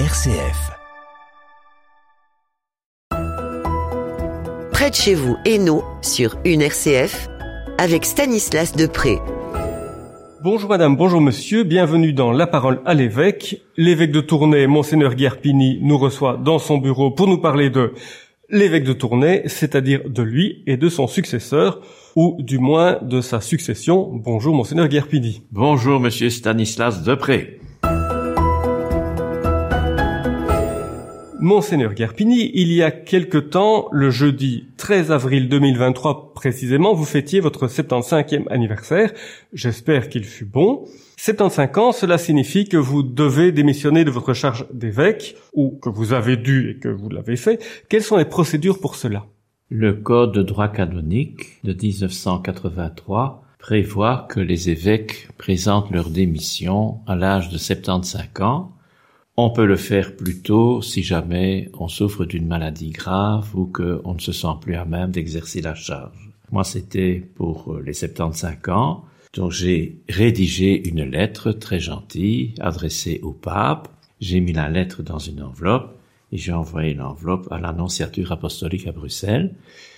RCF. Près de chez vous, Hainaut, sur une RCF, avec Stanislas Depré. Bonjour madame, bonjour monsieur, bienvenue dans La Parole à l'évêque. L'évêque de Tournai, monseigneur Guerpini, nous reçoit dans son bureau pour nous parler de l'évêque de Tournai, c'est-à-dire de lui et de son successeur, ou du moins de sa succession. Bonjour monseigneur Guerpini. Bonjour monsieur Stanislas Depré. Monseigneur Guerpini, il y a quelque temps, le jeudi 13 avril 2023 précisément, vous fêtiez votre 75e anniversaire. J'espère qu'il fut bon. 75 ans, cela signifie que vous devez démissionner de votre charge d'évêque, ou que vous avez dû et que vous l'avez fait. Quelles sont les procédures pour cela? Le Code de droit canonique de 1983 prévoit que les évêques présentent leur démission à l'âge de 75 ans on peut le faire plus tôt si jamais on souffre d'une maladie grave ou qu'on ne se sent plus à même d'exercer la charge. Moi, c'était pour les 75 ans. Donc j'ai rédigé une lettre très gentille adressée au pape. J'ai mis la lettre dans une enveloppe et j'ai envoyé l'enveloppe à l'annonciature apostolique à Bruxelles.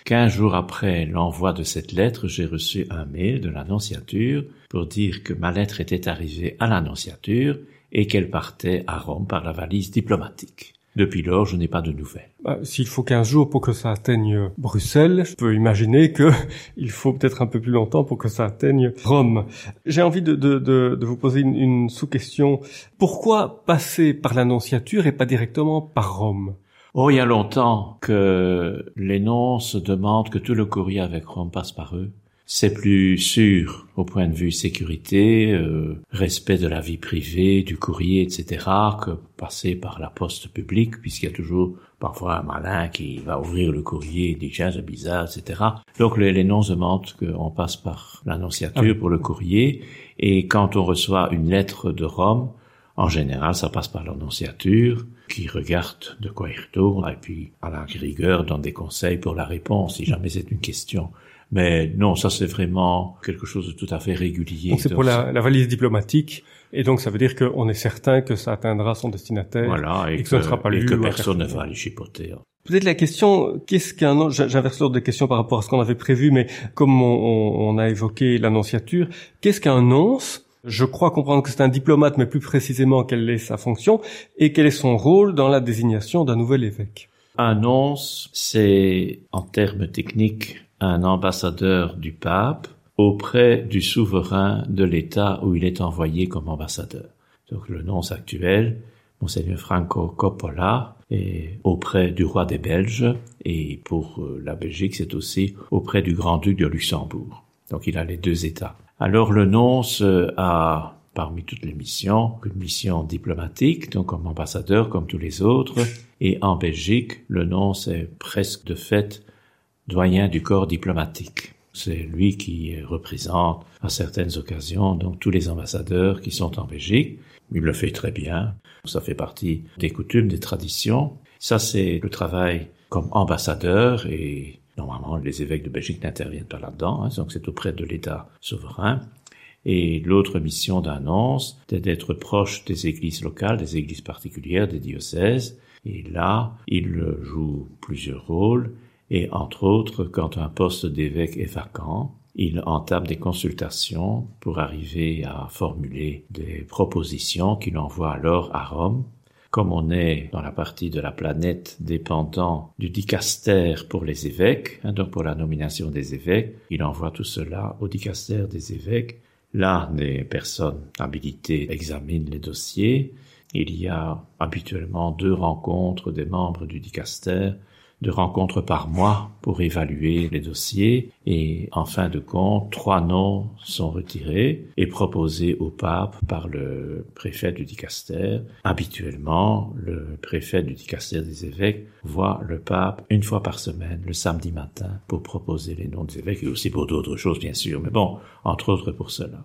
Quinze jours après l'envoi de cette lettre, j'ai reçu un mail de l'annonciature pour dire que ma lettre était arrivée à l'annonciature et qu'elle partait à Rome par la valise diplomatique. Depuis lors, je n'ai pas de nouvelles. Bah, S'il faut 15 jours pour que ça atteigne Bruxelles, je peux imaginer que il faut peut-être un peu plus longtemps pour que ça atteigne Rome. J'ai envie de, de, de, de, vous poser une, une sous-question. Pourquoi passer par l'annonciature et pas directement par Rome? Oh, il y a longtemps que les noms se demandent que tout le courrier avec Rome passe par eux c'est plus sûr au point de vue sécurité, euh, respect de la vie privée, du courrier, etc., que passer par la poste publique, puisqu'il y a toujours parfois un malin qui va ouvrir le courrier et dit tiens c'est bizarre, etc. Donc les, les noms demandent qu'on passe par l'annonciature ah pour le courrier, et quand on reçoit une lettre de Rome, en général ça passe par l'annonciature, qui regarde de quoi il retourne, et puis à la rigueur donne des conseils pour la réponse, si jamais c'est une question mais non, ça c'est vraiment quelque chose de tout à fait régulier. Donc c'est pour la, la, valise diplomatique, et donc ça veut dire qu'on est certain que ça atteindra son destinataire, voilà, et, que, ça ne sera pas et lu. que personne ne va aller chipoter. Peut-être la question, qu'est-ce qu'un j'inverse l'ordre des questions par rapport à ce qu'on avait prévu, mais comme on, on, on a évoqué l'annonciature, qu'est-ce qu'un nonce? Je crois comprendre que c'est un diplomate, mais plus précisément quelle est sa fonction et quel est son rôle dans la désignation d'un nouvel évêque. Un nonce, c'est en termes techniques un ambassadeur du pape auprès du souverain de l'État où il est envoyé comme ambassadeur. Donc le nonce actuel, Monseigneur Franco Coppola, est auprès du roi des Belges et pour euh, la Belgique c'est aussi auprès du grand-duc de Luxembourg. Donc il a les deux États. Alors le nonce a parmi toutes les missions, une mission diplomatique, donc comme ambassadeur comme tous les autres, et en Belgique, le nonce est presque de fait doyen du corps diplomatique. C'est lui qui représente à certaines occasions donc tous les ambassadeurs qui sont en Belgique. Il le fait très bien. Ça fait partie des coutumes, des traditions. Ça, c'est le travail comme ambassadeur et normalement les évêques de Belgique n'interviennent pas là-dedans. Hein, donc c'est auprès de l'État souverain. Et l'autre mission d'annonce, c'est d'être proche des églises locales, des églises particulières, des diocèses. Et là, il joue plusieurs rôles et entre autres, quand un poste d'évêque est vacant, il entame des consultations pour arriver à formuler des propositions qu'il envoie alors à Rome. Comme on est dans la partie de la planète dépendant du dicaster pour les évêques, hein, donc pour la nomination des évêques, il envoie tout cela au dicaster des évêques. Là, les personnes habilitées examinent les dossiers. Il y a habituellement deux rencontres des membres du dicaster de rencontres par mois pour évaluer les dossiers et en fin de compte, trois noms sont retirés et proposés au pape par le préfet du dicaster. Habituellement, le préfet du dicaster des évêques voit le pape une fois par semaine, le samedi matin, pour proposer les noms des évêques et aussi pour d'autres choses, bien sûr, mais bon, entre autres pour cela.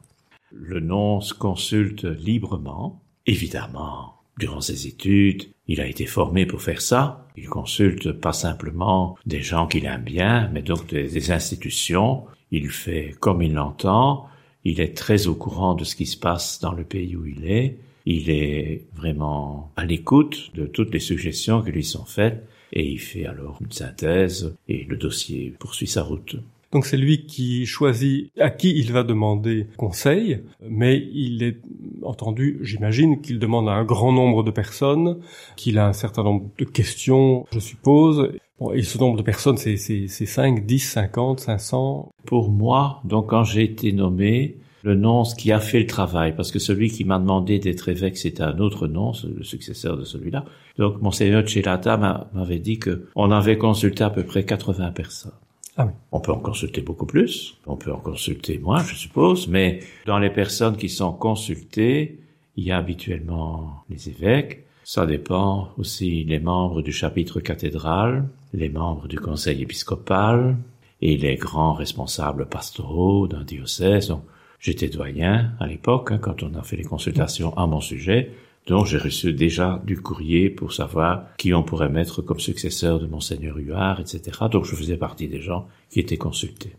Le nom se consulte librement, évidemment Durant ses études, il a été formé pour faire ça. Il consulte pas simplement des gens qu'il aime bien, mais donc des, institutions. Il fait comme il l'entend. Il est très au courant de ce qui se passe dans le pays où il est. Il est vraiment à l'écoute de toutes les suggestions qui lui sont faites et il fait alors une synthèse et le dossier poursuit sa route. Donc c'est lui qui choisit à qui il va demander conseil, mais il est entendu, j'imagine, qu'il demande à un grand nombre de personnes, qu'il a un certain nombre de questions, je suppose. et ce nombre de personnes, c'est 5, 10, 50, 500 Pour moi, donc quand j'ai été nommé, le nonce qui a fait le travail, parce que celui qui m'a demandé d'être évêque, c'était un autre nonce, le successeur de celui-là. Donc, Monseigneur Chilata m'avait dit que on avait consulté à peu près 80 personnes. Ah on peut en consulter beaucoup plus, on peut en consulter moins, je suppose, mais dans les personnes qui sont consultées, il y a habituellement les évêques, ça dépend aussi les membres du chapitre cathédral, les membres du conseil épiscopal et les grands responsables pastoraux d'un diocèse. J'étais doyen à l'époque, hein, quand on a fait les consultations à mon sujet, donc j'ai reçu déjà du courrier pour savoir qui on pourrait mettre comme successeur de monseigneur Huard, etc. Donc je faisais partie des gens qui étaient consultés.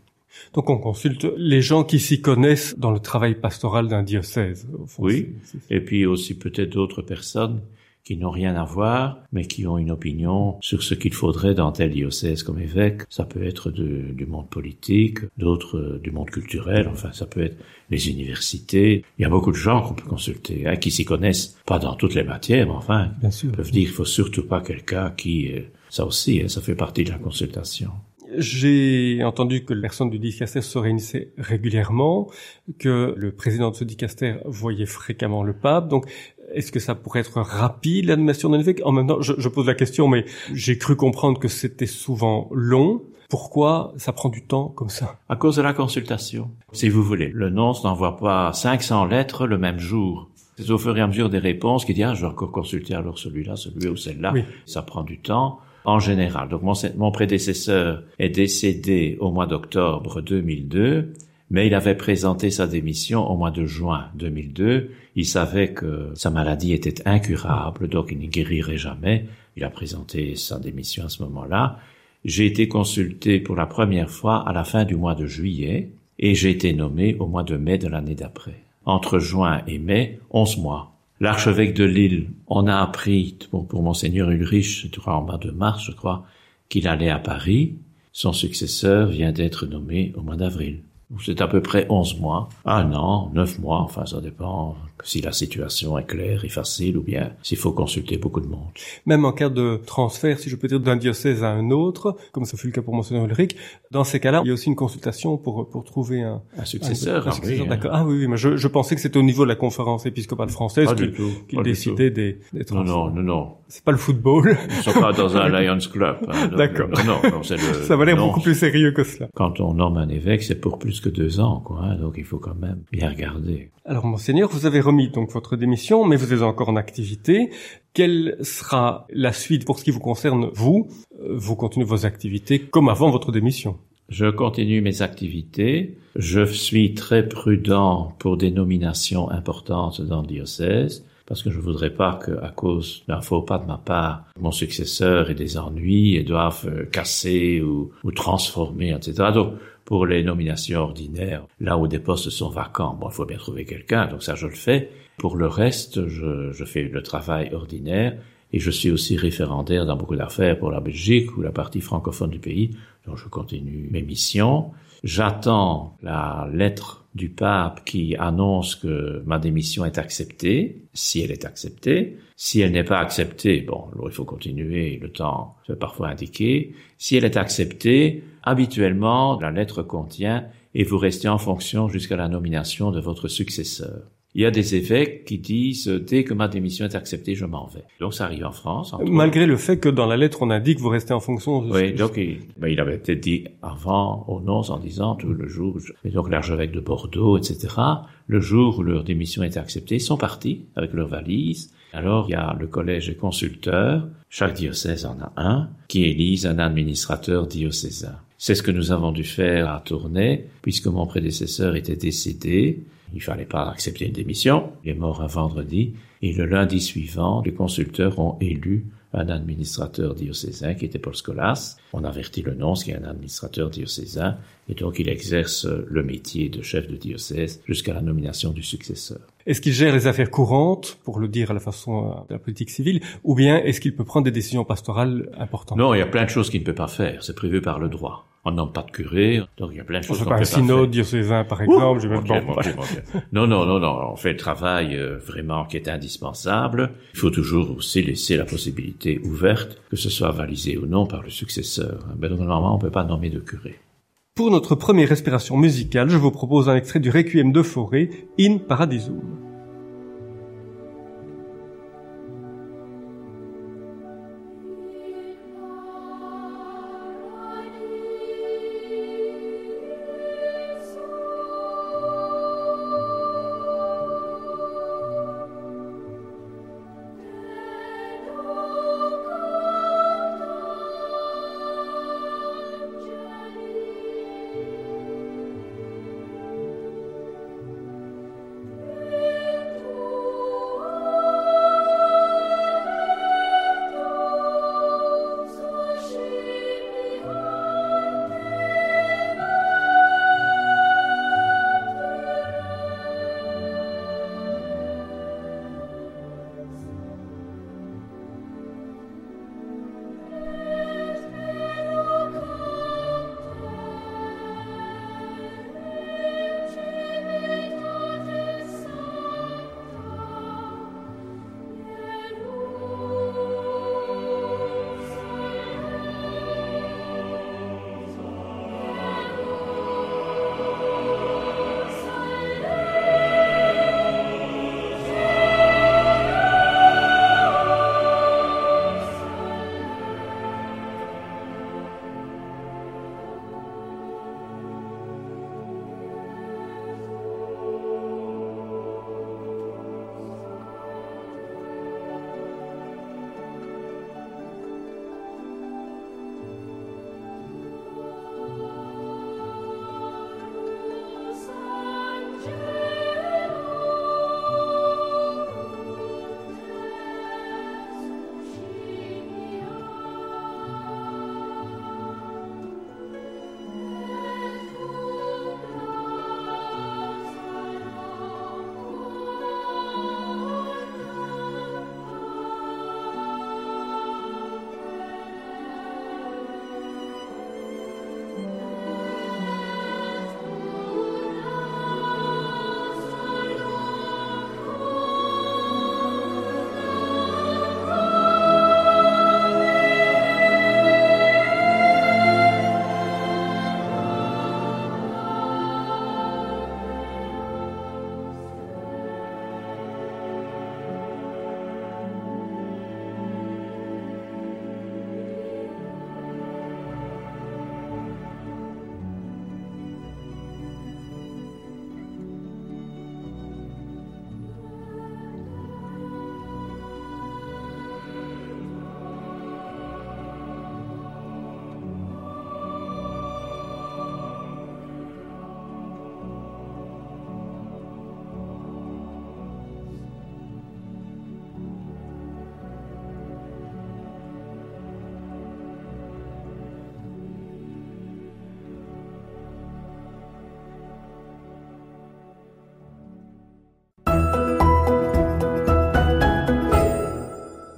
Donc on consulte les gens qui s'y connaissent dans le travail pastoral d'un diocèse. oui, et puis aussi peut-être d'autres personnes qui n'ont rien à voir, mais qui ont une opinion sur ce qu'il faudrait dans tel diocèse comme évêque. Ça peut être du monde politique, d'autres euh, du monde culturel, enfin ça peut être les universités. Il y a beaucoup de gens qu'on peut consulter, hein, qui s'y connaissent, pas dans toutes les matières, mais enfin, Bien sûr. peuvent dire qu'il faut surtout pas quelqu'un qui... Euh, ça aussi, hein, ça fait partie de la consultation. J'ai entendu que les personnes du dicaster se réunissaient régulièrement, que le président de ce dicaster voyait fréquemment le pape. Donc, est-ce que ça pourrait être rapide l'animation d'un évêque En même temps, je, je, pose la question, mais j'ai cru comprendre que c'était souvent long. Pourquoi ça prend du temps comme ça? À cause de la consultation. Si vous voulez, le nonce n'envoie pas 500 lettres le même jour. C'est au fur et à mesure des réponses qu'il dit ah je vais encore consulter alors celui-là, celui ou celle-là. Ça prend du temps en général. Donc mon, mon prédécesseur est décédé au mois d'octobre 2002 mais il avait présenté sa démission au mois de juin 2002. Il savait que sa maladie était incurable, donc il ne guérirait jamais. Il a présenté sa démission à ce moment-là. J'ai été consulté pour la première fois à la fin du mois de juillet et j'ai été nommé au mois de mai de l'année d'après. Entre juin et mai, onze mois. L'archevêque de Lille, on a appris pour, monseigneur Ulrich, en mois de mars, je crois, qu'il allait à Paris. Son successeur vient d'être nommé au mois d'avril c'est à peu près 11 mois, un an, 9 mois, enfin ça dépend si la situation est claire et facile ou bien s'il faut consulter beaucoup de monde. Même en cas de transfert, si je peux dire, d'un diocèse à un autre, comme ça fut le cas pour Monseigneur Ulrich, dans ces cas-là, il y a aussi une consultation pour, pour trouver un, un successeur. Un, un successeur d'accord. Ah oui, oui, mais je, je pensais que c'était au niveau de la conférence épiscopale française qu'il décidait des, des transferts. Non, non, non, non. C'est pas le football. Ils sont pas dans un Lions Club. Hein, d'accord. Non, non, c'est le. Ça va l'air beaucoup plus sérieux que cela. Quand on nomme un évêque, c'est pour plus que deux ans, quoi. Hein, donc il faut quand même bien regarder. Alors, monseigneur, vous avez remis donc votre démission, mais vous êtes encore en activité. Quelle sera la suite pour ce qui vous concerne, vous? Vous continuez vos activités comme avant votre démission je continue mes activités. Je suis très prudent pour des nominations importantes dans le diocèse parce que je voudrais pas que, à cause d'un faux pas de ma part, mon successeur ait des ennuis et doive euh, casser ou, ou transformer, etc. Donc, pour les nominations ordinaires, là où des postes sont vacants, bon, il faut bien trouver quelqu'un, donc ça je le fais. Pour le reste, je, je fais le travail ordinaire et je suis aussi référendaire dans beaucoup d'affaires pour la Belgique ou la partie francophone du pays, donc je continue mes missions. J'attends la lettre du pape qui annonce que ma démission est acceptée, si elle est acceptée. Si elle n'est pas acceptée, bon, il faut continuer, le temps peut parfois indiquer. Si elle est acceptée, habituellement, la lettre contient et vous restez en fonction jusqu'à la nomination de votre successeur. Il y a des évêques qui disent dès que ma démission est acceptée, je m'en vais. Donc ça arrive en France. Malgré le fait que dans la lettre on indique vous restez en fonction. Oui, donc il, ben, il avait été dit avant au nonce en disant tout le jour. Et donc l'archevêque de Bordeaux, etc. Le jour où leur démission est acceptée, ils sont partis avec leurs valises. Alors il y a le collège des consulteurs. Chaque diocèse en a un qui élise un administrateur diocésain. C'est ce que nous avons dû faire à Tournai, puisque mon prédécesseur était décédé. Il fallait pas accepter une démission. Il est mort un vendredi et le lundi suivant, les consulteurs ont élu un administrateur diocésain qui était Paul Scolas. On avertit le nonce qui est un administrateur diocésain et donc il exerce le métier de chef de diocèse jusqu'à la nomination du successeur. Est-ce qu'il gère les affaires courantes, pour le dire à la façon euh, de la politique civile, ou bien est-ce qu'il peut prendre des décisions pastorales importantes? Non, il y a plein de choses qu'il ne peut pas faire. C'est prévu par le droit. On nomme pas de curé, donc il y a plein de choses On fait pas un synode diocésain, par exemple. je vais mon Dieu, mon Dieu. Non, non, non, non. On fait le travail euh, vraiment qui est indispensable. Il faut toujours aussi laisser la possibilité ouverte que ce soit avalisé ou non par le successeur. Mais normalement, on peut pas nommer de curé. Pour notre première respiration musicale, je vous propose un extrait du Requiem de Forêt, In Paradisum.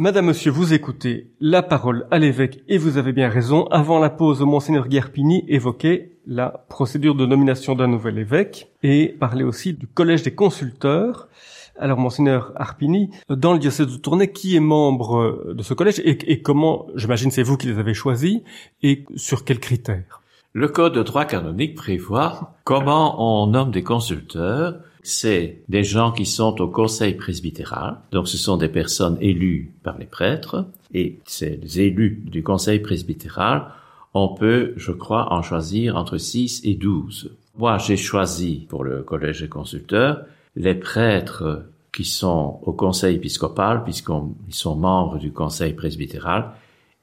Madame, monsieur, vous écoutez la parole à l'évêque et vous avez bien raison. Avant la pause, Monseigneur Guerpini évoquait la procédure de nomination d'un nouvel évêque et parlait aussi du collège des consulteurs. Alors, Monseigneur Arpini, dans le diocèse de Tournai, qui est membre de ce collège et, et comment, j'imagine c'est vous qui les avez choisis, et sur quels critères? Le code de droit canonique prévoit comment on nomme des consulteurs. C'est des gens qui sont au conseil presbytéral, donc ce sont des personnes élues par les prêtres, et ces élus du conseil presbytéral, on peut, je crois, en choisir entre 6 et 12. Moi, j'ai choisi pour le collège des consulteurs les prêtres qui sont au conseil épiscopal, puisqu'ils sont membres du conseil presbytéral,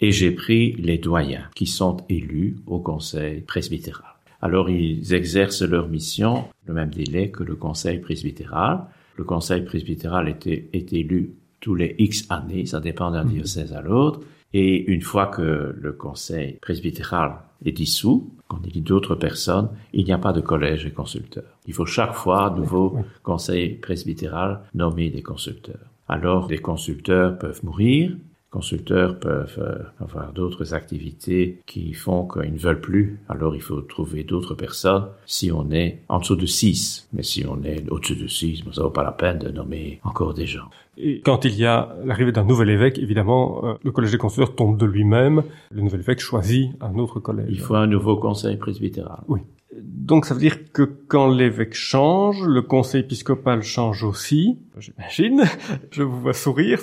et j'ai pris les doyens qui sont élus au conseil presbytéral. Alors ils exercent leur mission le même délai que le conseil presbytéral. Le conseil presbytéral était, est élu tous les X années, ça dépend d'un mhm. diocèse à l'autre. Et une fois que le conseil presbytéral est dissous, qu'on élit d'autres personnes, il n'y a pas de collège et consulteurs. Il faut chaque fois, nouveau conseil presbytéral, nommer des consulteurs. Alors, des consulteurs peuvent mourir, consulteurs peuvent euh, avoir d'autres activités qui font qu'ils ne veulent plus. Alors il faut trouver d'autres personnes si on est en dessous de 6. Mais si on est au-dessus de 6, ça vaut pas la peine de nommer encore des gens. Et quand il y a l'arrivée d'un nouvel évêque, évidemment, euh, le collège des consulteurs tombe de lui-même. Le nouvel évêque choisit un autre collège. Il faut un nouveau conseil presbytéral. Oui. Donc ça veut dire que quand l'évêque change, le conseil épiscopal change aussi, j'imagine, je vous vois sourire.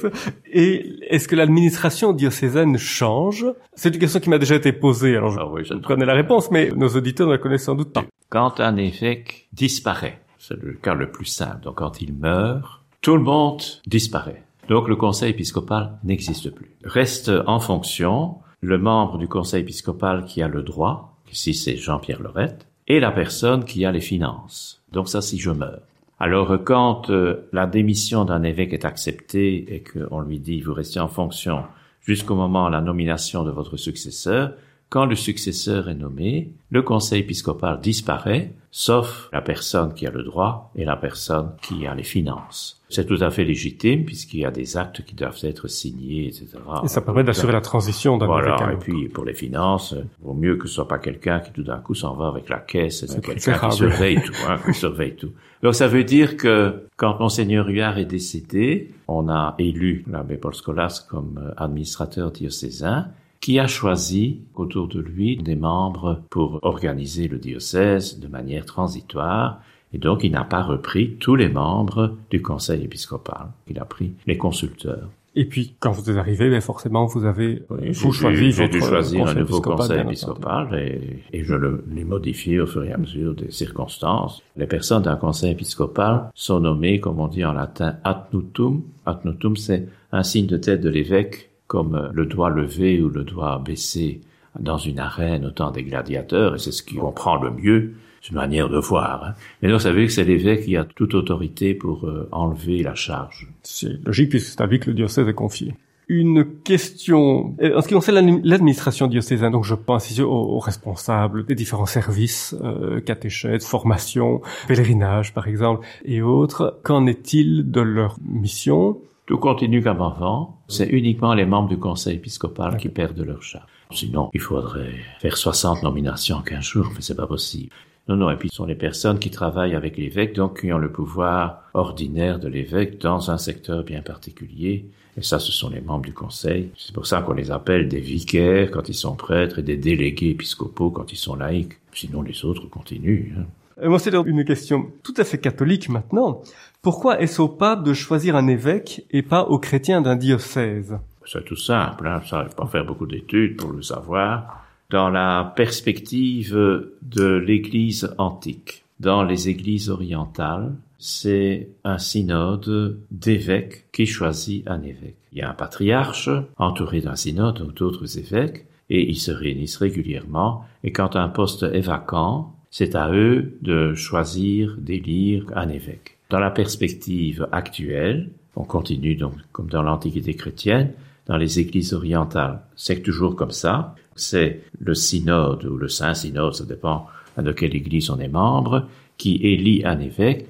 Et est-ce que l'administration diocésaine change? C'est une question qui m'a déjà été posée, alors je, ah je connais la réponse, mais nos auditeurs ne la connaissent sans doute pas. Quand un évêque disparaît, c'est le cas le plus simple, donc quand il meurt, tout le monde disparaît. Donc le conseil épiscopal n'existe plus. Reste en fonction le membre du conseil épiscopal qui a le droit, ici c'est Jean-Pierre Lorette, et la personne qui a les finances. Donc ça, si je meurs. Alors quand euh, la démission d'un évêque est acceptée et qu'on lui dit vous restez en fonction jusqu'au moment de la nomination de votre successeur, quand le successeur est nommé, le conseil épiscopal disparaît, sauf la personne qui a le droit et la personne qui a les finances. C'est tout à fait légitime puisqu'il y a des actes qui doivent être signés, etc. Et ça permet d'assurer la transition d'un Voilà, et puis pour les finances, il vaut mieux que ce soit pas quelqu'un qui tout d'un coup s'en va avec la caisse, c'est quelqu'un qui surveille tout, hein, qui surveille tout. Donc ça veut dire que quand Monseigneur Huard est décédé, on a élu l'abbé Paul Scolas comme euh, administrateur diocésain, qui a choisi autour de lui des membres pour organiser le diocèse de manière transitoire. Et donc, il n'a pas repris tous les membres du conseil épiscopal. Il a pris les consulteurs. Et puis, quand vous êtes arrivé, ben forcément, vous avez vous choisi J'ai dû choisir un nouveau conseil épiscopal et, et je l'ai modifié au fur et à mesure des circonstances. Les personnes d'un conseil épiscopal sont nommées, comme on dit en latin, atnutum. Atnutum, c'est un signe de tête de l'évêque comme euh, le doigt levé ou le doigt baissé dans une arène au temps des gladiateurs, et c'est ce qui comprend le mieux, c'est une manière de voir. Hein. Mais ça veut dire que c'est l'évêque qui a toute autorité pour euh, enlever la charge. C'est logique puisque c'est à lui que le diocèse est confié. Une question euh, en ce qui concerne l'administration diocésaine, donc je pense ici aux, responsables des différents services, euh, catéchètes, formation, pèlerinage par exemple, et autres. Qu'en est-il de leur mission? Tout continue comme avant. C'est uniquement les membres du conseil épiscopal qui perdent leur charge. Sinon, il faudrait faire 60 nominations en 15 jours, mais c'est pas possible. Non, non, et puis ce sont les personnes qui travaillent avec l'évêque, donc qui ont le pouvoir ordinaire de l'évêque dans un secteur bien particulier. Et ça, ce sont les membres du conseil. C'est pour ça qu'on les appelle des vicaires quand ils sont prêtres et des délégués épiscopaux quand ils sont laïcs. Sinon, les autres continuent. Hein. Euh, moi, c'est une question tout à fait catholique maintenant. Pourquoi est-ce au pape de choisir un évêque et pas aux chrétiens d'un diocèse? C'est tout simple, hein. ça, faut pas faire beaucoup d'études pour le savoir. Dans la perspective de l'Église antique, dans les églises orientales, c'est un synode d'évêques qui choisit un évêque. Il y a un patriarche entouré d'un synode ou d'autres évêques, et ils se réunissent régulièrement, et quand un poste est vacant, c'est à eux de choisir, d'élire un évêque. Dans la perspective actuelle, on continue donc comme dans l'Antiquité chrétienne, dans les églises orientales, c'est toujours comme ça. C'est le synode ou le Saint-Synode, ça dépend de quelle église on est membre, qui élit un évêque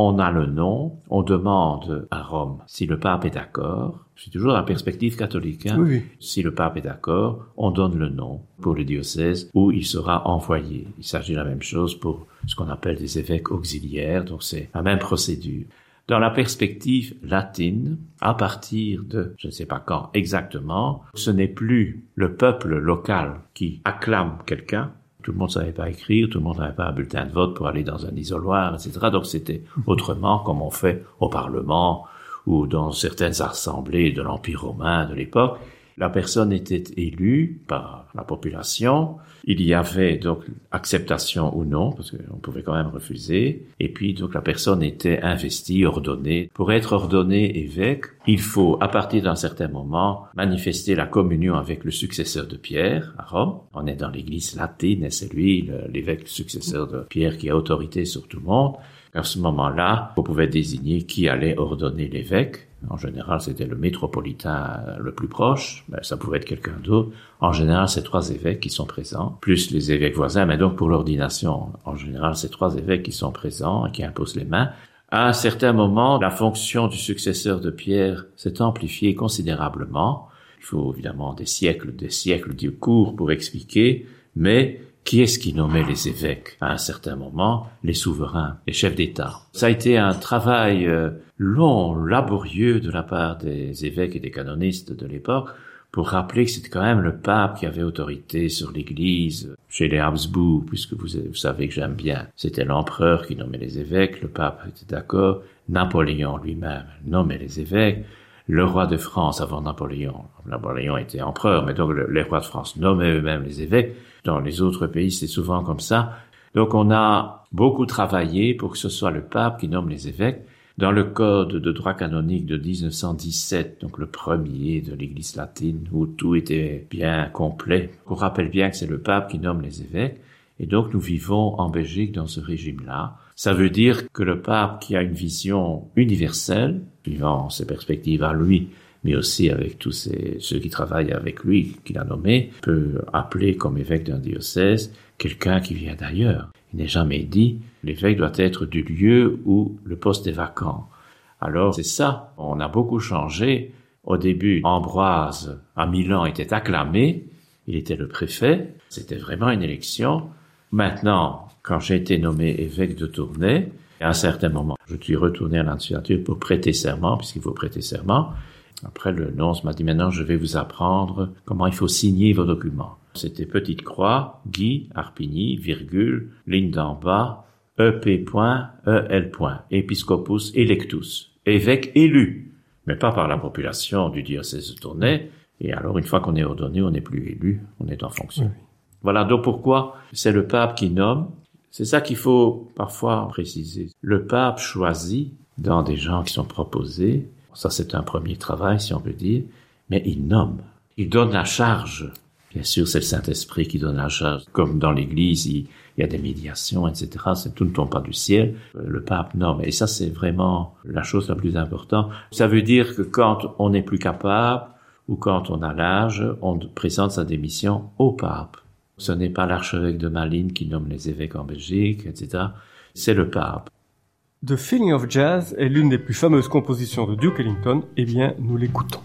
on a le nom, on demande à Rome si le pape est d'accord. C'est toujours la perspective catholique. Hein. Si le pape est d'accord, on donne le nom pour le diocèse où il sera envoyé. Il s'agit de la même chose pour ce qu'on appelle des évêques auxiliaires, donc c'est la même procédure. Dans la perspective latine, à partir de, je ne sais pas quand exactement, ce n'est plus le peuple local qui acclame quelqu'un, tout le monde savait pas écrire, tout le monde n'avait pas un bulletin de vote pour aller dans un isoloir, etc. Donc c'était autrement comme on fait au Parlement ou dans certaines assemblées de l'Empire romain de l'époque. La personne était élue par la population. Il y avait donc acceptation ou non, parce qu'on pouvait quand même refuser. Et puis donc la personne était investie, ordonnée. Pour être ordonné évêque, il faut, à partir d'un certain moment, manifester la communion avec le successeur de Pierre à Rome. On est dans l'église latine et c'est lui, l'évêque successeur de Pierre, qui a autorité sur tout le monde. À ce moment-là, vous pouvez désigner qui allait ordonner l'évêque. En général, c'était le métropolitain le plus proche. Ben, ça pouvait être quelqu'un d'autre. En général, c'est trois évêques qui sont présents, plus les évêques voisins. Mais donc, pour l'ordination, en général, c'est trois évêques qui sont présents et qui imposent les mains. À un certain moment, la fonction du successeur de Pierre s'est amplifiée considérablement. Il faut évidemment des siècles, des siècles de cours pour expliquer, mais qui est-ce qui nommait les évêques à un certain moment? Les souverains, les chefs d'État. Ça a été un travail euh, long, laborieux de la part des évêques et des canonistes de l'époque pour rappeler que c'était quand même le pape qui avait autorité sur l'Église. Chez les Habsbourg, puisque vous, vous savez que j'aime bien, c'était l'empereur qui nommait les évêques, le pape était d'accord, Napoléon lui-même nommait les évêques, le roi de France avant Napoléon, Napoléon était empereur, mais donc les rois de France nommaient eux-mêmes les évêques, dans les autres pays, c'est souvent comme ça. Donc on a beaucoup travaillé pour que ce soit le pape qui nomme les évêques. Dans le code de droit canonique de 1917, donc le premier de l'Église latine, où tout était bien complet, on rappelle bien que c'est le pape qui nomme les évêques. Et donc nous vivons en Belgique dans ce régime-là. Ça veut dire que le pape qui a une vision universelle, suivant ses perspectives à lui, mais aussi avec tous ceux qui travaillent avec lui, qu'il a nommé, peut appeler comme évêque d'un diocèse quelqu'un qui vient d'ailleurs. Il n'est jamais dit l'évêque doit être du lieu où le poste est vacant. Alors c'est ça, on a beaucoup changé. Au début, Ambroise à Milan était acclamé, il était le préfet, c'était vraiment une élection. Maintenant, quand j'ai été nommé évêque de Tournai, à un certain moment, je suis retourné à l'Annonciature pour prêter serment, puisqu'il faut prêter serment. Après, le nonce m'a dit maintenant, je vais vous apprendre comment il faut signer vos documents. C'était petite croix, Guy, Arpigny, virgule, ligne d'en bas, EP.EL. Episcopus electus. Évêque élu. Mais pas par la population du diocèse de Tournai. Et alors, une fois qu'on est ordonné, on n'est plus élu, on est en fonction. Voilà donc pourquoi c'est le pape qui nomme. C'est ça qu'il faut parfois préciser. Le pape choisit dans des gens qui sont proposés ça, c'est un premier travail, si on peut dire. Mais il nomme. Il donne la charge. Bien sûr, c'est le Saint-Esprit qui donne la charge. Comme dans l'Église, il, y a des médiations, etc. Tout ne tombe pas du ciel. Le pape nomme. Et ça, c'est vraiment la chose la plus importante. Ça veut dire que quand on n'est plus capable ou quand on a l'âge, on présente sa démission au pape. Ce n'est pas l'archevêque de Malines qui nomme les évêques en Belgique, etc. C'est le pape. The Feeling of Jazz est l'une des plus fameuses compositions de Duke Ellington, eh bien, nous l'écoutons.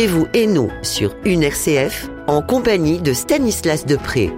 Chez vous et nous sur une RCF en compagnie de Stanislas Depré.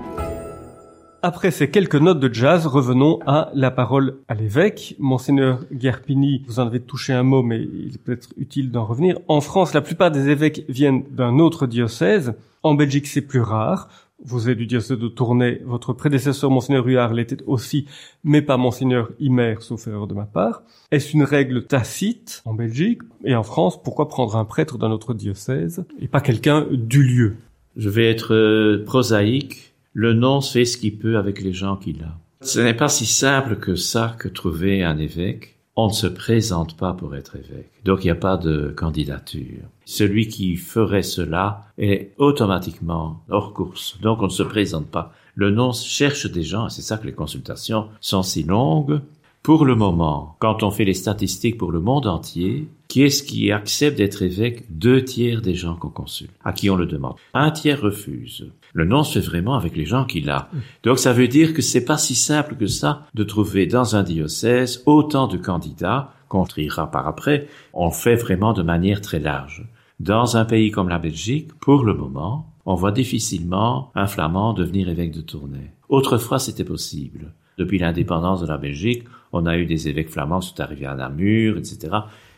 Après ces quelques notes de jazz, revenons à la parole à l'évêque. Monseigneur Guerpini, vous en avez touché un mot, mais il peut être utile d'en revenir. En France, la plupart des évêques viennent d'un autre diocèse. En Belgique, c'est plus rare. Vous êtes du diocèse de Tournai. Votre prédécesseur, Monseigneur Huard, l'était aussi, mais pas Monseigneur Imer, sauf erreur de ma part. Est-ce une règle tacite en Belgique et en France? Pourquoi prendre un prêtre d'un autre diocèse et pas quelqu'un du lieu? Je vais être euh, prosaïque. Le nonce fait ce qu'il peut avec les gens qu'il a. Ce n'est pas si simple que ça que trouver un évêque. On ne se présente pas pour être évêque. Donc il n'y a pas de candidature. Celui qui ferait cela est automatiquement hors course. Donc on ne se présente pas. Le nonce cherche des gens, c'est ça que les consultations sont si longues. Pour le moment, quand on fait les statistiques pour le monde entier, qui est-ce qui accepte d'être évêque? Deux tiers des gens qu'on consulte, à qui on le demande. Un tiers refuse. Le non se fait vraiment avec les gens qu'il a. Donc ça veut dire que c'est pas si simple que ça de trouver dans un diocèse autant de candidats qu'on triera par après. On fait vraiment de manière très large. Dans un pays comme la Belgique, pour le moment, on voit difficilement un flamand devenir évêque de Tournai. Autrefois, c'était possible. Depuis l'indépendance de la Belgique, on a eu des évêques flamands qui sont arrivés à Namur, etc.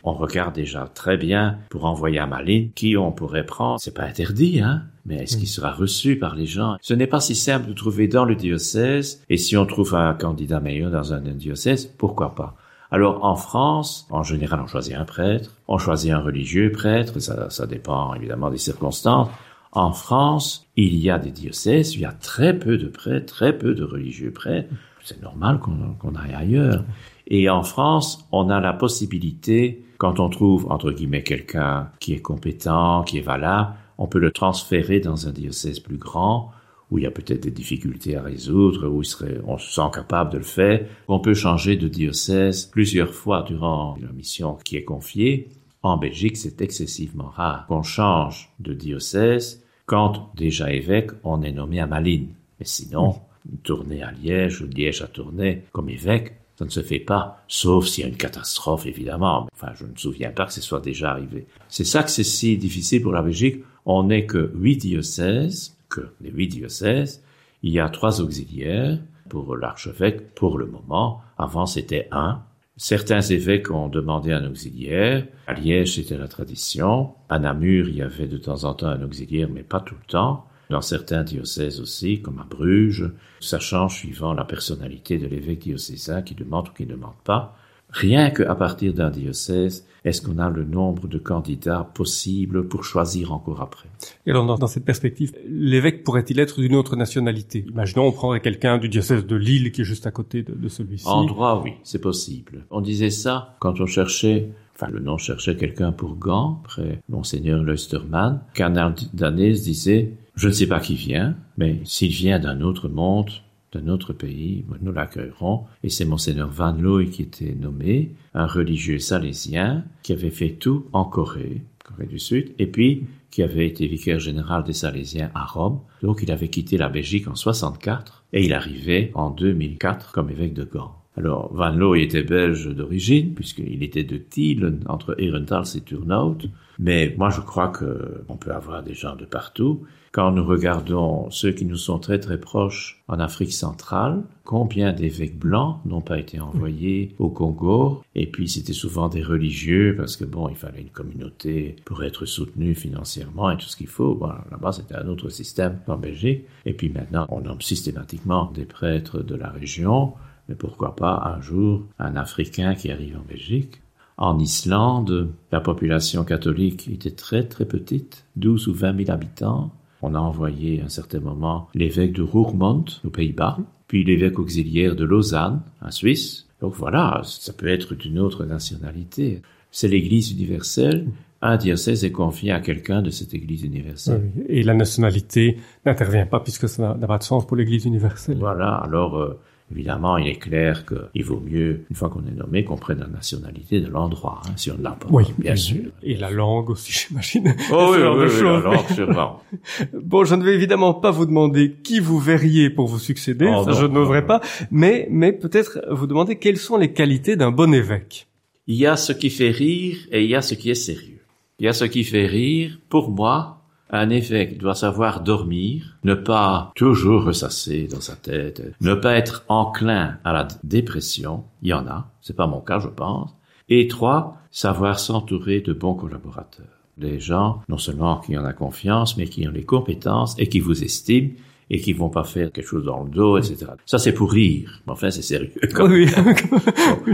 On regarde déjà très bien pour envoyer à Malines qui on pourrait prendre. C'est pas interdit, hein. Mais est-ce qu'il sera reçu par les gens? Ce n'est pas si simple de trouver dans le diocèse. Et si on trouve un candidat meilleur dans un diocèse, pourquoi pas? Alors en France, en général, on choisit un prêtre, on choisit un religieux prêtre, ça, ça dépend évidemment des circonstances. En France, il y a des diocèses, il y a très peu de prêtres, très peu de religieux prêtres. C'est normal qu'on aille ailleurs. Et en France, on a la possibilité, quand on trouve, entre guillemets, quelqu'un qui est compétent, qui est valable, on peut le transférer dans un diocèse plus grand, où il y a peut-être des difficultés à résoudre, où on se sent capable de le faire. On peut changer de diocèse plusieurs fois durant la mission qui est confiée. En Belgique, c'est excessivement rare qu'on change de diocèse quand, déjà évêque, on est nommé à Malines. Mais sinon, une tournée à Liège ou Liège à Tournai comme évêque, ça ne se fait pas, sauf s'il y a une catastrophe, évidemment. Enfin, je ne me souviens pas que ce soit déjà arrivé. C'est ça que c'est si difficile pour la Belgique. On n'est que huit diocèses, que les huit diocèses. Il y a trois auxiliaires pour l'archevêque pour le moment. Avant, c'était un. Certains évêques ont demandé un auxiliaire. À Liège, c'était la tradition. À Namur, il y avait de temps en temps un auxiliaire, mais pas tout le temps. Dans certains diocèses aussi, comme à Bruges, ça change suivant la personnalité de l'évêque diocésain qui demande ou qui ne demande pas. Rien qu'à partir d'un diocèse, est-ce qu'on a le nombre de candidats possibles pour choisir encore après? Et alors, dans, cette perspective, l'évêque pourrait-il être d'une autre nationalité? Imaginons, on prendrait quelqu'un du diocèse de Lille qui est juste à côté de, de celui-ci. En droit, oui, c'est possible. On disait ça quand on cherchait enfin le nom cherchait quelqu'un pour Gand, près Monseigneur Leustermann, qu'un Danais disait je ne sais pas qui vient, mais s'il vient d'un autre monde, d'un autre pays, nous l'accueillerons. Et c'est Monseigneur Van Looy qui était nommé, un religieux salésien qui avait fait tout en Corée, Corée du Sud, et puis qui avait été vicaire général des Salésiens à Rome. Donc il avait quitté la Belgique en 64 et il arrivait en 2004 comme évêque de Gand. Alors, Van Loo était belge d'origine, puisqu'il était de Thiel, entre Herentals et Turnhout. Mais moi, je crois que on peut avoir des gens de partout. Quand nous regardons ceux qui nous sont très très proches en Afrique centrale, combien d'évêques blancs n'ont pas été envoyés au Congo? Et puis c'était souvent des religieux parce que bon, il fallait une communauté pour être soutenu financièrement et tout ce qu'il faut. Là-bas c'était un autre système qu'en Belgique. Et puis maintenant, on nomme systématiquement des prêtres de la région. Mais pourquoi pas un jour un Africain qui arrive en Belgique? En Islande, la population catholique était très très petite, 12 ou 20 000 habitants. On a envoyé à un certain moment l'évêque de Roermond, aux Pays-Bas, puis l'évêque auxiliaire de Lausanne, en Suisse. Donc voilà, ça peut être d'une autre nationalité. C'est l'Église universelle. Un diocèse est confié à quelqu'un de cette Église universelle. Et la nationalité n'intervient pas puisque ça n'a pas de sens pour l'Église universelle. Voilà, alors euh, Évidemment, il est clair qu'il vaut mieux, une fois qu'on est nommé, qu'on prenne la nationalité de l'endroit, hein, si on ne l'a pas. Oui, bien sûr. Et la langue aussi, j'imagine. Oh oui, oui, oui, la langue, sûrement. bon, je ne vais évidemment pas vous demander qui vous verriez pour vous succéder, Oh, ça, non, je n'oserais non, pas, mais, mais peut-être vous demander quelles sont les qualités d'un bon évêque. Il y a ce qui fait rire et il y a ce qui est sérieux. Il y a ce qui fait rire, pour moi, un évêque doit savoir dormir, ne pas toujours ressasser dans sa tête, ne pas être enclin à la dépression, il y en a, c'est pas mon cas je pense, et trois, savoir s'entourer de bons collaborateurs. Des gens, non seulement qui en ont confiance, mais qui ont les compétences et qui vous estiment et qui vont pas faire quelque chose dans le dos, etc. Ça c'est pour rire, mais enfin c'est sérieux. Oui.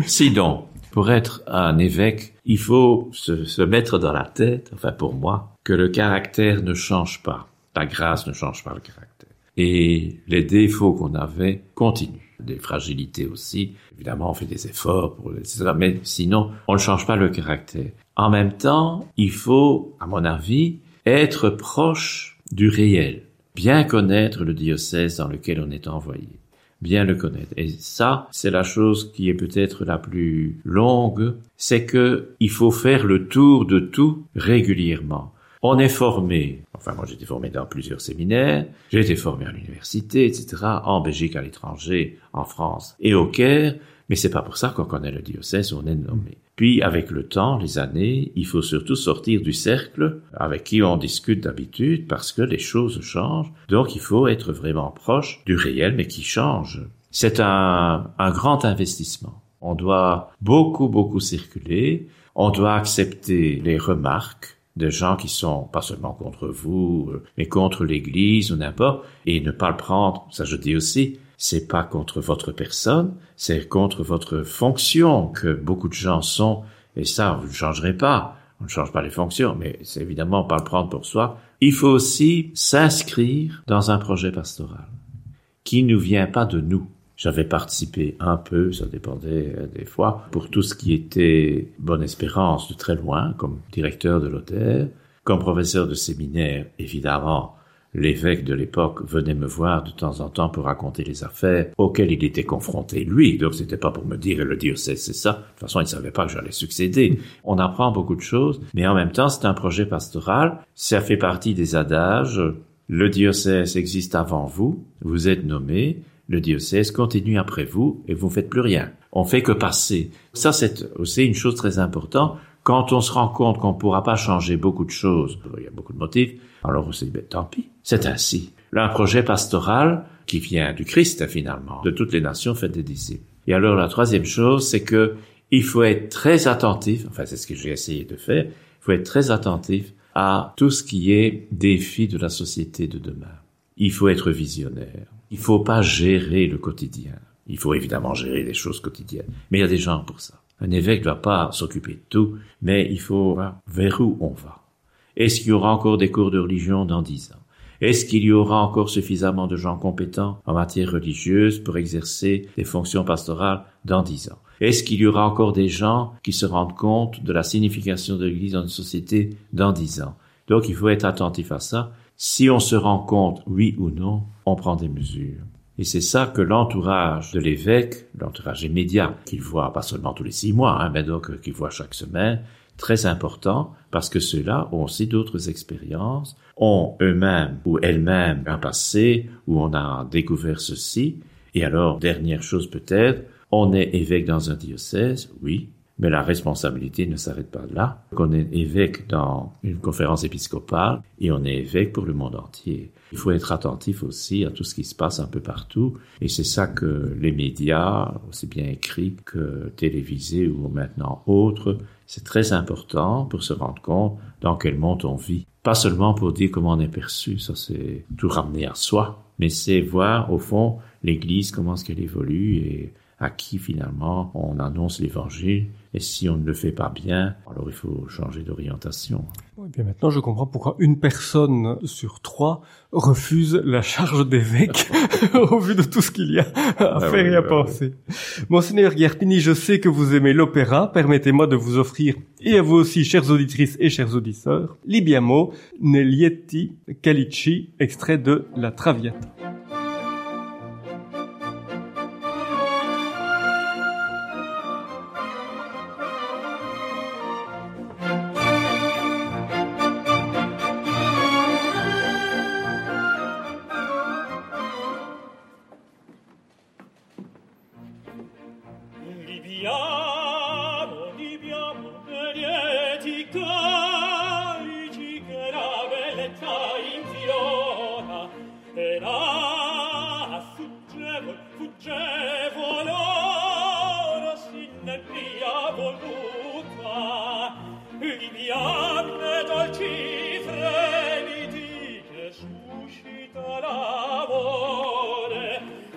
Sinon, pour être un évêque, il faut se, mettre dans la tête, enfin pour moi, que le caractère ne change pas. La grâce ne change pas le caractère. Et les défauts qu'on avait continuent. Des fragilités aussi. Évidemment, on fait des efforts pour etc. Mais sinon, on ne change pas le caractère. En même temps, il faut, à mon avis, être proche du réel. Bien connaître le diocèse dans lequel on est envoyé bien le connaître. Et ça, c'est la chose qui est peut-être la plus longue, c'est que il faut faire le tour de tout régulièrement. On est formé, enfin moi j'ai été formé dans plusieurs séminaires, j'ai été formé à l'université, etc., en Belgique, à l'étranger, en France et au Caire, mais c'est pas pour ça qu'on connaît le diocèse où on est nommé. Puis, avec le temps, les années, il faut surtout sortir du cercle avec qui on discute d'habitude parce que les choses changent. Donc, il faut être vraiment proche du réel, mais qui change. C'est un, grand investissement. On doit beaucoup, beaucoup circuler. On doit accepter les remarques de gens qui sont pas seulement contre vous, mais contre l'Église ou n'importe, et ne pas le prendre, ça je dis aussi, c'est pas contre votre personne, c'est contre votre fonction que beaucoup de gens sont, et ça, vous ne changerez pas. On ne change pas les fonctions, mais c'est évidemment pas le prendre pour soi. Il faut aussi s'inscrire dans un projet pastoral qui ne vient pas de nous. J'avais participé un peu, ça dépendait des fois, pour tout ce qui était Bonne Espérance de très loin, comme directeur de l'hôtel, comme professeur de séminaire, évidemment, L'évêque de l'époque venait me voir de temps en temps pour raconter les affaires auxquelles il était confronté lui, donc c'était pas pour me dire le diocèse c'est ça. De toute façon, il savait pas que j'allais succéder. On apprend beaucoup de choses, mais en même temps, c'est un projet pastoral. Ça fait partie des adages. Le diocèse existe avant vous, vous êtes nommé, le diocèse continue après vous et vous faites plus rien. On fait que passer. Ça, c'est aussi une chose très importante. Quand on se rend compte qu'on ne pourra pas changer beaucoup de choses, il y a beaucoup de motifs, alors on se dit, ben, tant pis, c'est ainsi. Là, un projet pastoral qui vient du Christ, finalement, de toutes les nations faites des disciples. Et alors, la troisième chose, c'est que il faut être très attentif, enfin, c'est ce que j'ai essayé de faire, il faut être très attentif à tout ce qui est défi de la société de demain. Il faut être visionnaire. Il faut pas gérer le quotidien. Il faut évidemment gérer les choses quotidiennes. Mais il y a des gens pour ça. Un évêque ne doit pas s'occuper de tout, mais il faut voir vers où on va. Est-ce qu'il y aura encore des cours de religion dans dix ans? Est-ce qu'il y aura encore suffisamment de gens compétents en matière religieuse pour exercer des fonctions pastorales dans dix ans? Est-ce qu'il y aura encore des gens qui se rendent compte de la signification de l'Église dans une société dans dix ans? Donc il faut être attentif à ça. Si on se rend compte, oui ou non, on prend des mesures. Et c'est ça que l'entourage de l'évêque, l'entourage immédiat, qu'il voit pas seulement tous les six mois, hein, mais donc qu'il voit chaque semaine, très important parce que ceux-là ont aussi d'autres expériences, ont eux-mêmes ou elles-mêmes un passé où on a découvert ceci. Et alors, dernière chose peut-être, on est évêque dans un diocèse, oui, mais la responsabilité ne s'arrête pas là. On est évêque dans une conférence épiscopale et on est évêque pour le monde entier. Il faut être attentif aussi à tout ce qui se passe un peu partout. Et c'est ça que les médias, aussi bien écrits que télévisés ou maintenant autres, c'est très important pour se rendre compte dans quel monde on vit. Pas seulement pour dire comment on est perçu, ça c'est tout ramener à soi, mais c'est voir au fond l'Église, comment est-ce qu'elle évolue et à qui finalement on annonce l'évangile. Et si on ne le fait pas bien, alors il faut changer d'orientation. Oui, bien maintenant je comprends pourquoi une personne sur trois refuse la charge d'évêque au vu de tout ce qu'il y a à ah faire et à penser. Monseigneur Guerpini, je sais que vous aimez l'opéra. Permettez-moi de vous offrir, et à vous aussi, chères auditrices et chers auditeurs, Libiamo, Nelietti Calici, extrait de La Traviata.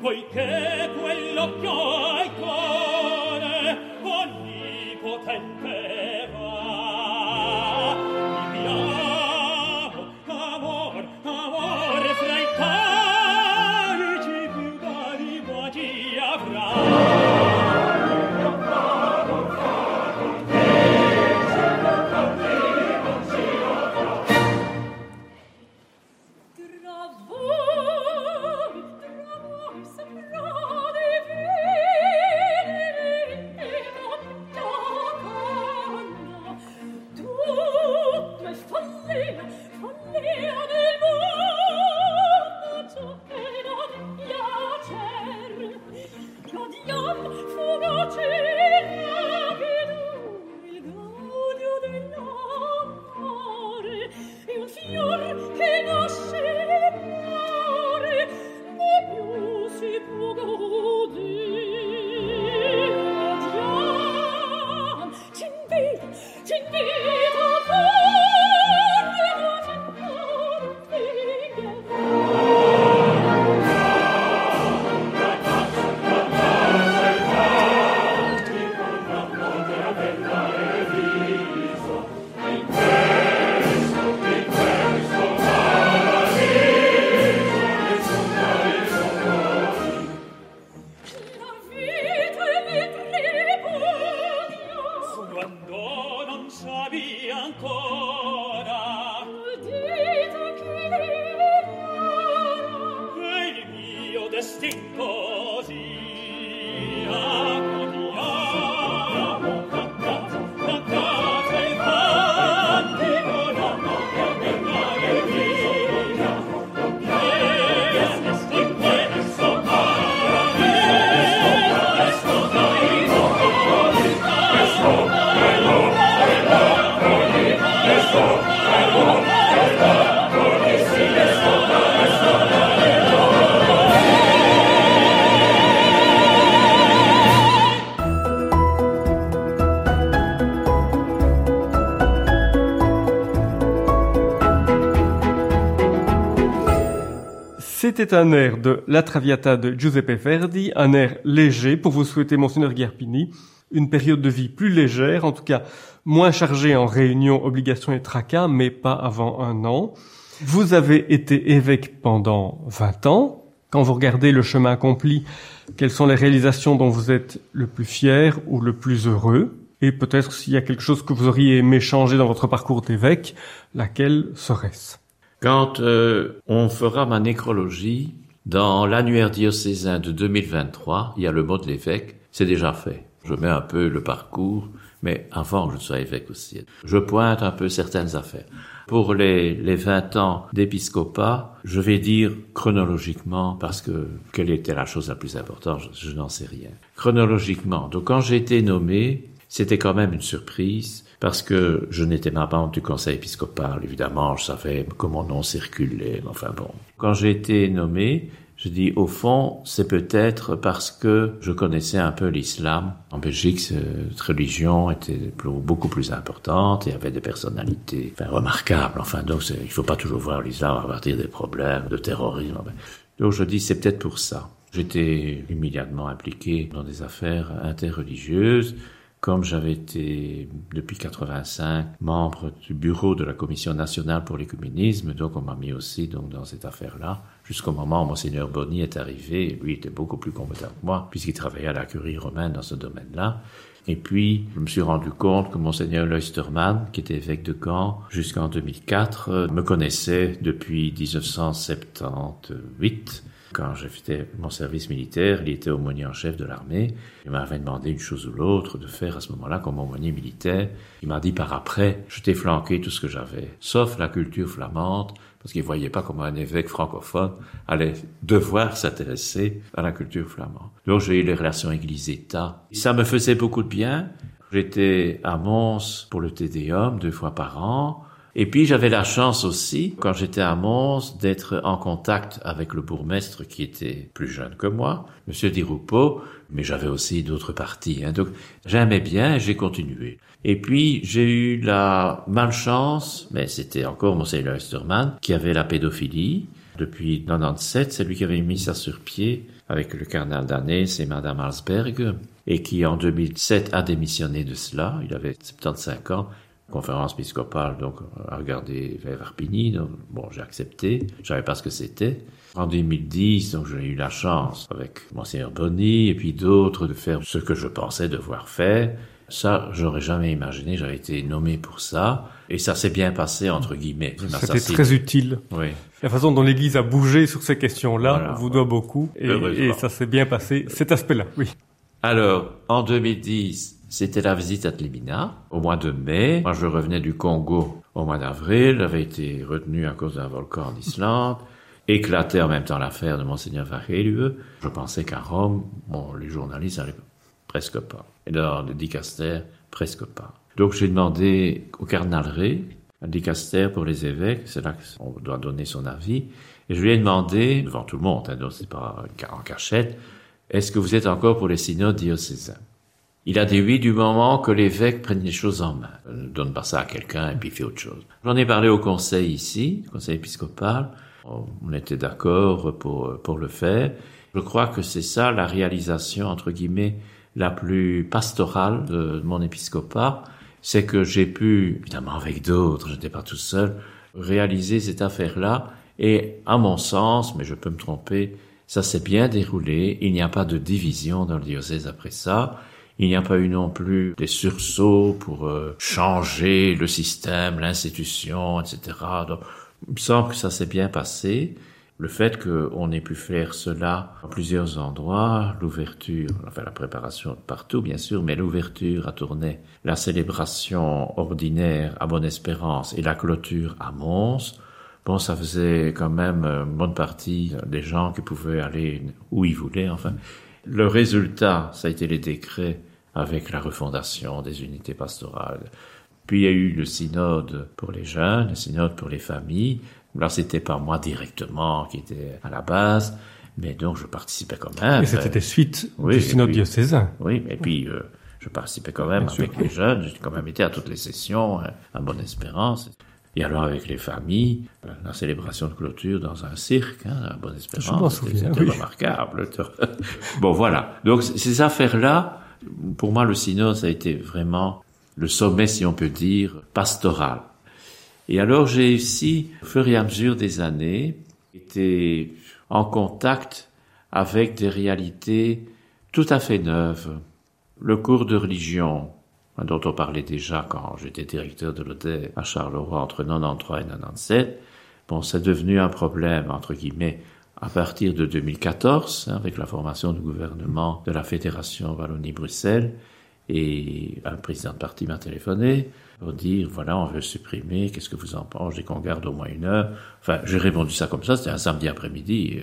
poiché quell'occhio C'était un air de La Traviata de Giuseppe Verdi, un air léger pour vous souhaiter, Monseigneur Gherpini, une période de vie plus légère, en tout cas moins chargée en réunions, obligations et tracas, mais pas avant un an. Vous avez été évêque pendant 20 ans. Quand vous regardez le chemin accompli, quelles sont les réalisations dont vous êtes le plus fier ou le plus heureux? Et peut-être s'il y a quelque chose que vous auriez aimé changer dans votre parcours d'évêque, laquelle serait-ce? Quand euh, on fera ma nécrologie, dans l'annuaire diocésain de 2023, il y a le mot de l'évêque, c'est déjà fait. Je mets un peu le parcours, mais avant que je sois évêque aussi. Je pointe un peu certaines affaires. Pour les, les 20 ans d'épiscopat, je vais dire chronologiquement, parce que quelle était la chose la plus importante, je, je n'en sais rien. Chronologiquement, donc quand j'ai été nommé, c'était quand même une surprise, parce que je n'étais pas membre du conseil épiscopal, évidemment, je savais mon nom circulait, mais enfin bon. Quand j'ai été nommé, je dis, au fond, c'est peut-être parce que je connaissais un peu l'islam. En Belgique, cette religion était beaucoup plus importante et avait des personnalités remarquables. Enfin, donc, il faut pas toujours voir l'islam à partir des problèmes de terrorisme. Donc, je dis, c'est peut-être pour ça. J'étais immédiatement impliqué dans des affaires interreligieuses comme j'avais été depuis 85 membre du bureau de la Commission nationale pour l'écuménisme, donc on m'a mis aussi donc dans cette affaire-là, jusqu'au moment où monseigneur Bonny est arrivé, lui était beaucoup plus compétent que moi, puisqu'il travaillait à la curie romaine dans ce domaine-là. Et puis, je me suis rendu compte que monseigneur Leustermann, qui était évêque de Caen jusqu'en 2004, me connaissait depuis 1978 quand fait mon service militaire, il était aumônier en chef de l'armée. Il m'avait demandé une chose ou l'autre de faire à ce moment-là comme aumônier militaire. Il m'a dit par après, je t'ai flanqué tout ce que j'avais, sauf la culture flamande, parce qu'il voyait pas comment un évêque francophone allait devoir s'intéresser à la culture flamande. Donc j'ai eu les relations Église-État. Ça me faisait beaucoup de bien. J'étais à Mons pour le Tédéum deux fois par an. Et puis j'avais la chance aussi, quand j'étais à Mons, d'être en contact avec le bourgmestre qui était plus jeune que moi, Monsieur Di mais j'avais aussi d'autres parties. Hein, donc j'aimais bien j'ai continué. Et puis j'ai eu la malchance, mais c'était encore Monseigneur Esterman, qui avait la pédophilie. Depuis 97, c'est lui qui avait mis ça sur pied avec le cardinal Danès et Madame Alsberg, et qui en 2007 a démissionné de cela. Il avait 75 ans conférence épiscopale, donc à regarder vers Arpigny. Donc, bon, j'ai accepté. Je savais pas ce que c'était. En 2010, donc j'ai eu la chance, avec Monseigneur Bonny et puis d'autres, de faire ce que je pensais devoir faire. Ça, j'aurais jamais imaginé. J'avais été nommé pour ça. Et ça s'est bien passé, entre guillemets. C'était très utile. Oui. La façon dont l'Église a bougé sur ces questions-là vous doit beaucoup. Et, et ça s'est bien passé, cet aspect-là, oui. Alors, en 2010, c'était la visite à Tlimina au mois de mai. Moi, je revenais du Congo au mois d'avril. J'avais été retenu à cause d'un volcan en Islande. Éclatait en même temps l'affaire de Monseigneur Vachelieu. Je pensais qu'à Rome, bon, les journalistes n'allaient presque pas. Et dans le dicaster, presque pas. Donc j'ai demandé au cardinal Ré, un dicaster pour les évêques, c'est là qu'on doit donner son avis, et je lui ai demandé, devant tout le monde, hein, donc c'est pas en cachette, est-ce que vous êtes encore pour les synodes diocésains il a oui du moment que l'évêque prenne les choses en main. Ne donne pas ça à quelqu'un et puis fait autre chose. J'en ai parlé au conseil ici, conseil épiscopal. On était d'accord pour, pour le faire. Je crois que c'est ça la réalisation, entre guillemets, la plus pastorale de mon épiscopat. C'est que j'ai pu, évidemment avec d'autres, je n'étais pas tout seul, réaliser cette affaire-là. Et à mon sens, mais je peux me tromper, ça s'est bien déroulé. Il n'y a pas de division dans le diocèse après ça. Il n'y a pas eu non plus des sursauts pour euh, changer le système, l'institution, etc. Donc, il me semble que ça s'est bien passé. Le fait qu'on ait pu faire cela à plusieurs endroits, l'ouverture, enfin la préparation partout bien sûr, mais l'ouverture à Tournai, la célébration ordinaire à Bonne Espérance et la clôture à Mons, bon, ça faisait quand même une bonne partie des gens qui pouvaient aller où ils voulaient, enfin. Le résultat, ça a été les décrets avec la refondation des unités pastorales. Puis il y a eu le synode pour les jeunes, le synode pour les familles. Là, c'était pas moi directement qui était à la base, mais donc je participais quand même. Et c'était suite du synode diocésain. Oui, et puis euh, je participais quand même avec les jeunes. J'ai quand même été à toutes les sessions, hein, à Bonne Espérance. Et alors avec les familles, la célébration de clôture dans un cirque, hein, à Bonne Espérance, c'était remarquable. bon voilà. Donc ces affaires-là, pour moi, le synode, ça a été vraiment le sommet, si on peut dire, pastoral. Et alors, j'ai aussi, au fur et à mesure des années, été en contact avec des réalités tout à fait neuves. Le cours de religion, dont on parlait déjà quand j'étais directeur de l'hôtel à Charleroi entre 93 et 97, bon, c'est devenu un problème, entre guillemets, à partir de 2014, hein, avec la formation du gouvernement de la Fédération Wallonie-Bruxelles. Et un président de parti m'a téléphoné pour dire, voilà, on veut supprimer, qu'est-ce que vous en pensez, qu'on garde au moins une heure. Enfin, j'ai répondu ça comme ça, c'était un samedi après-midi,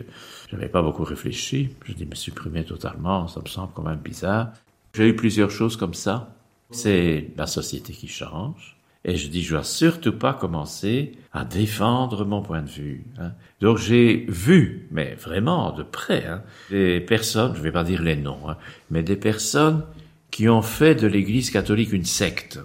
j'avais pas beaucoup réfléchi. Je dis, mais supprimer totalement, ça me semble quand même bizarre. J'ai eu plusieurs choses comme ça. C'est la société qui change. Et je dis, je dois surtout pas commencer à défendre mon point de vue. Hein. Donc j'ai vu, mais vraiment de près, hein, des personnes, je vais pas dire les noms, hein, mais des personnes qui ont fait de l'Église catholique une secte.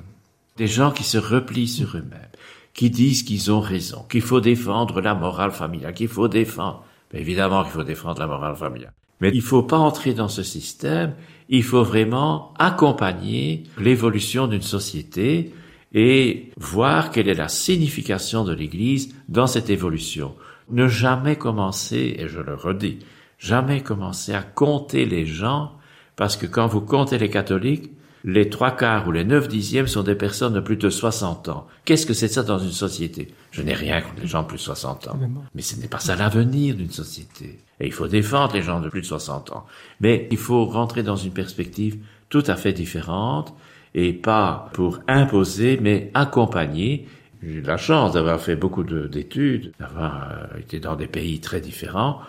Des gens qui se replient sur eux-mêmes, qui disent qu'ils ont raison, qu'il faut défendre la morale familiale, qu'il faut défendre. Mais évidemment qu'il faut défendre la morale familiale. Mais il faut pas entrer dans ce système. Il faut vraiment accompagner l'évolution d'une société et voir quelle est la signification de l'Église dans cette évolution. Ne jamais commencer, et je le redis, jamais commencer à compter les gens, parce que quand vous comptez les catholiques, les trois quarts ou les neuf dixièmes sont des personnes de plus de 60 ans. Qu'est-ce que c'est ça dans une société? Je n'ai rien contre les gens de plus de 60 ans. Mais ce n'est pas ça l'avenir d'une société. Et il faut défendre les gens de plus de 60 ans. Mais il faut rentrer dans une perspective tout à fait différente et pas pour imposer, mais accompagner. J'ai eu la chance d'avoir fait beaucoup d'études, d'avoir euh, été dans des pays très différents.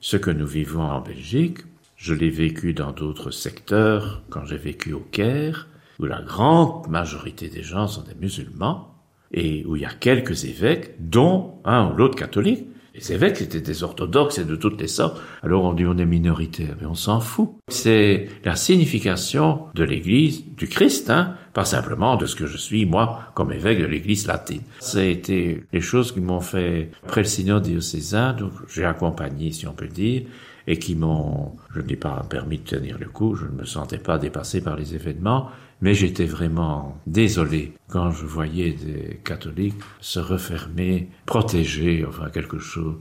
Ce que nous vivons en Belgique, je l'ai vécu dans d'autres secteurs, quand j'ai vécu au Caire, où la grande majorité des gens sont des musulmans, et où il y a quelques évêques, dont un ou l'autre catholique, les évêques étaient des orthodoxes et de toutes les sortes. Alors on dit on est minoritaire, mais on s'en fout. C'est la signification de l'Église, du Christ, hein, pas simplement de ce que je suis, moi, comme évêque de l'Église latine. Ça a été les choses qui m'ont fait, après le synode diocésain, donc j'ai accompagné, si on peut dire, et qui m'ont, je n'ai pas permis de tenir le coup, je ne me sentais pas dépassé par les événements, mais j'étais vraiment désolé quand je voyais des catholiques se refermer, protéger, enfin quelque chose.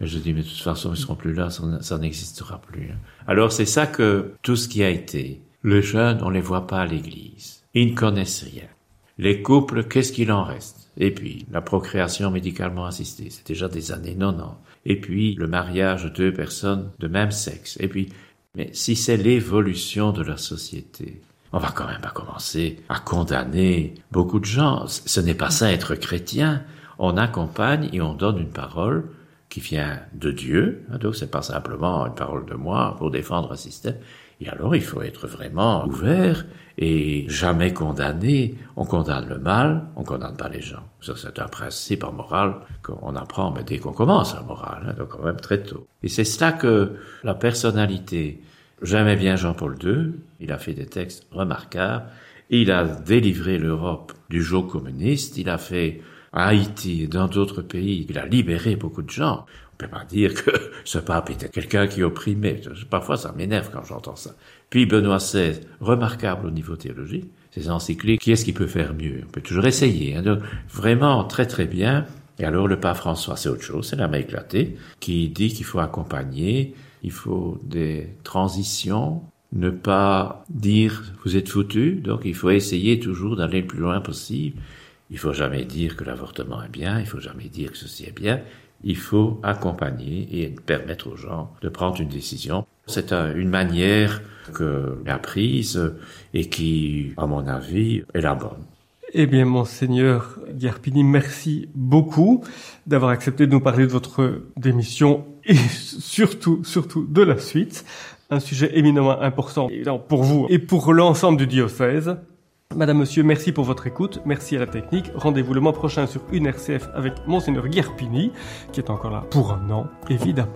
Et je dis, mais de toute façon, ils seront plus là, ça, n'existera plus. Alors c'est ça que tout ce qui a été. Les jeunes, on les voit pas à l'église. Ils ne connaissent rien. Les couples, qu'est-ce qu'il en reste? Et puis, la procréation médicalement assistée, c'est déjà des années 90. Et puis, le mariage de deux personnes de même sexe. Et puis, mais si c'est l'évolution de la société, on va quand même pas commencer à condamner beaucoup de gens. Ce n'est pas ça être chrétien. On accompagne et on donne une parole qui vient de Dieu. Hein, donc c'est pas simplement une parole de moi pour défendre un système. Et alors il faut être vraiment ouvert et jamais condamner. On condamne le mal, on condamne pas les gens. C'est un principe en morale qu'on apprend mais dès qu'on commence la morale, hein, donc quand même très tôt. Et c'est cela que la personnalité J'aimais bien Jean-Paul II, il a fait des textes remarquables, il a délivré l'Europe du joug communiste, il a fait à Haïti et dans d'autres pays, il a libéré beaucoup de gens. On peut pas dire que ce pape était quelqu'un qui opprimait. Parfois, ça m'énerve quand j'entends ça. Puis Benoît XVI, remarquable au niveau théologique, ses encycliques, qui est-ce qui peut faire mieux? On peut toujours essayer. Hein. vraiment très très bien. Et alors le pape François, c'est autre chose, c'est la main éclatée, qui dit qu'il faut accompagner il faut des transitions, ne pas dire vous êtes foutu, donc il faut essayer toujours d'aller le plus loin possible. Il faut jamais dire que l'avortement est bien, il faut jamais dire que ceci est bien. Il faut accompagner et permettre aux gens de prendre une décision. C'est une manière que a prise et qui, à mon avis, est la bonne. Eh bien, monseigneur Guerpini, merci beaucoup d'avoir accepté de nous parler de votre démission et surtout, surtout de la suite. Un sujet éminemment important pour vous et pour l'ensemble du diocèse. Madame, Monsieur, merci pour votre écoute, merci à la technique. Rendez-vous le mois prochain sur une RCF avec Monseigneur Guerpini, qui est encore là pour un an, évidemment.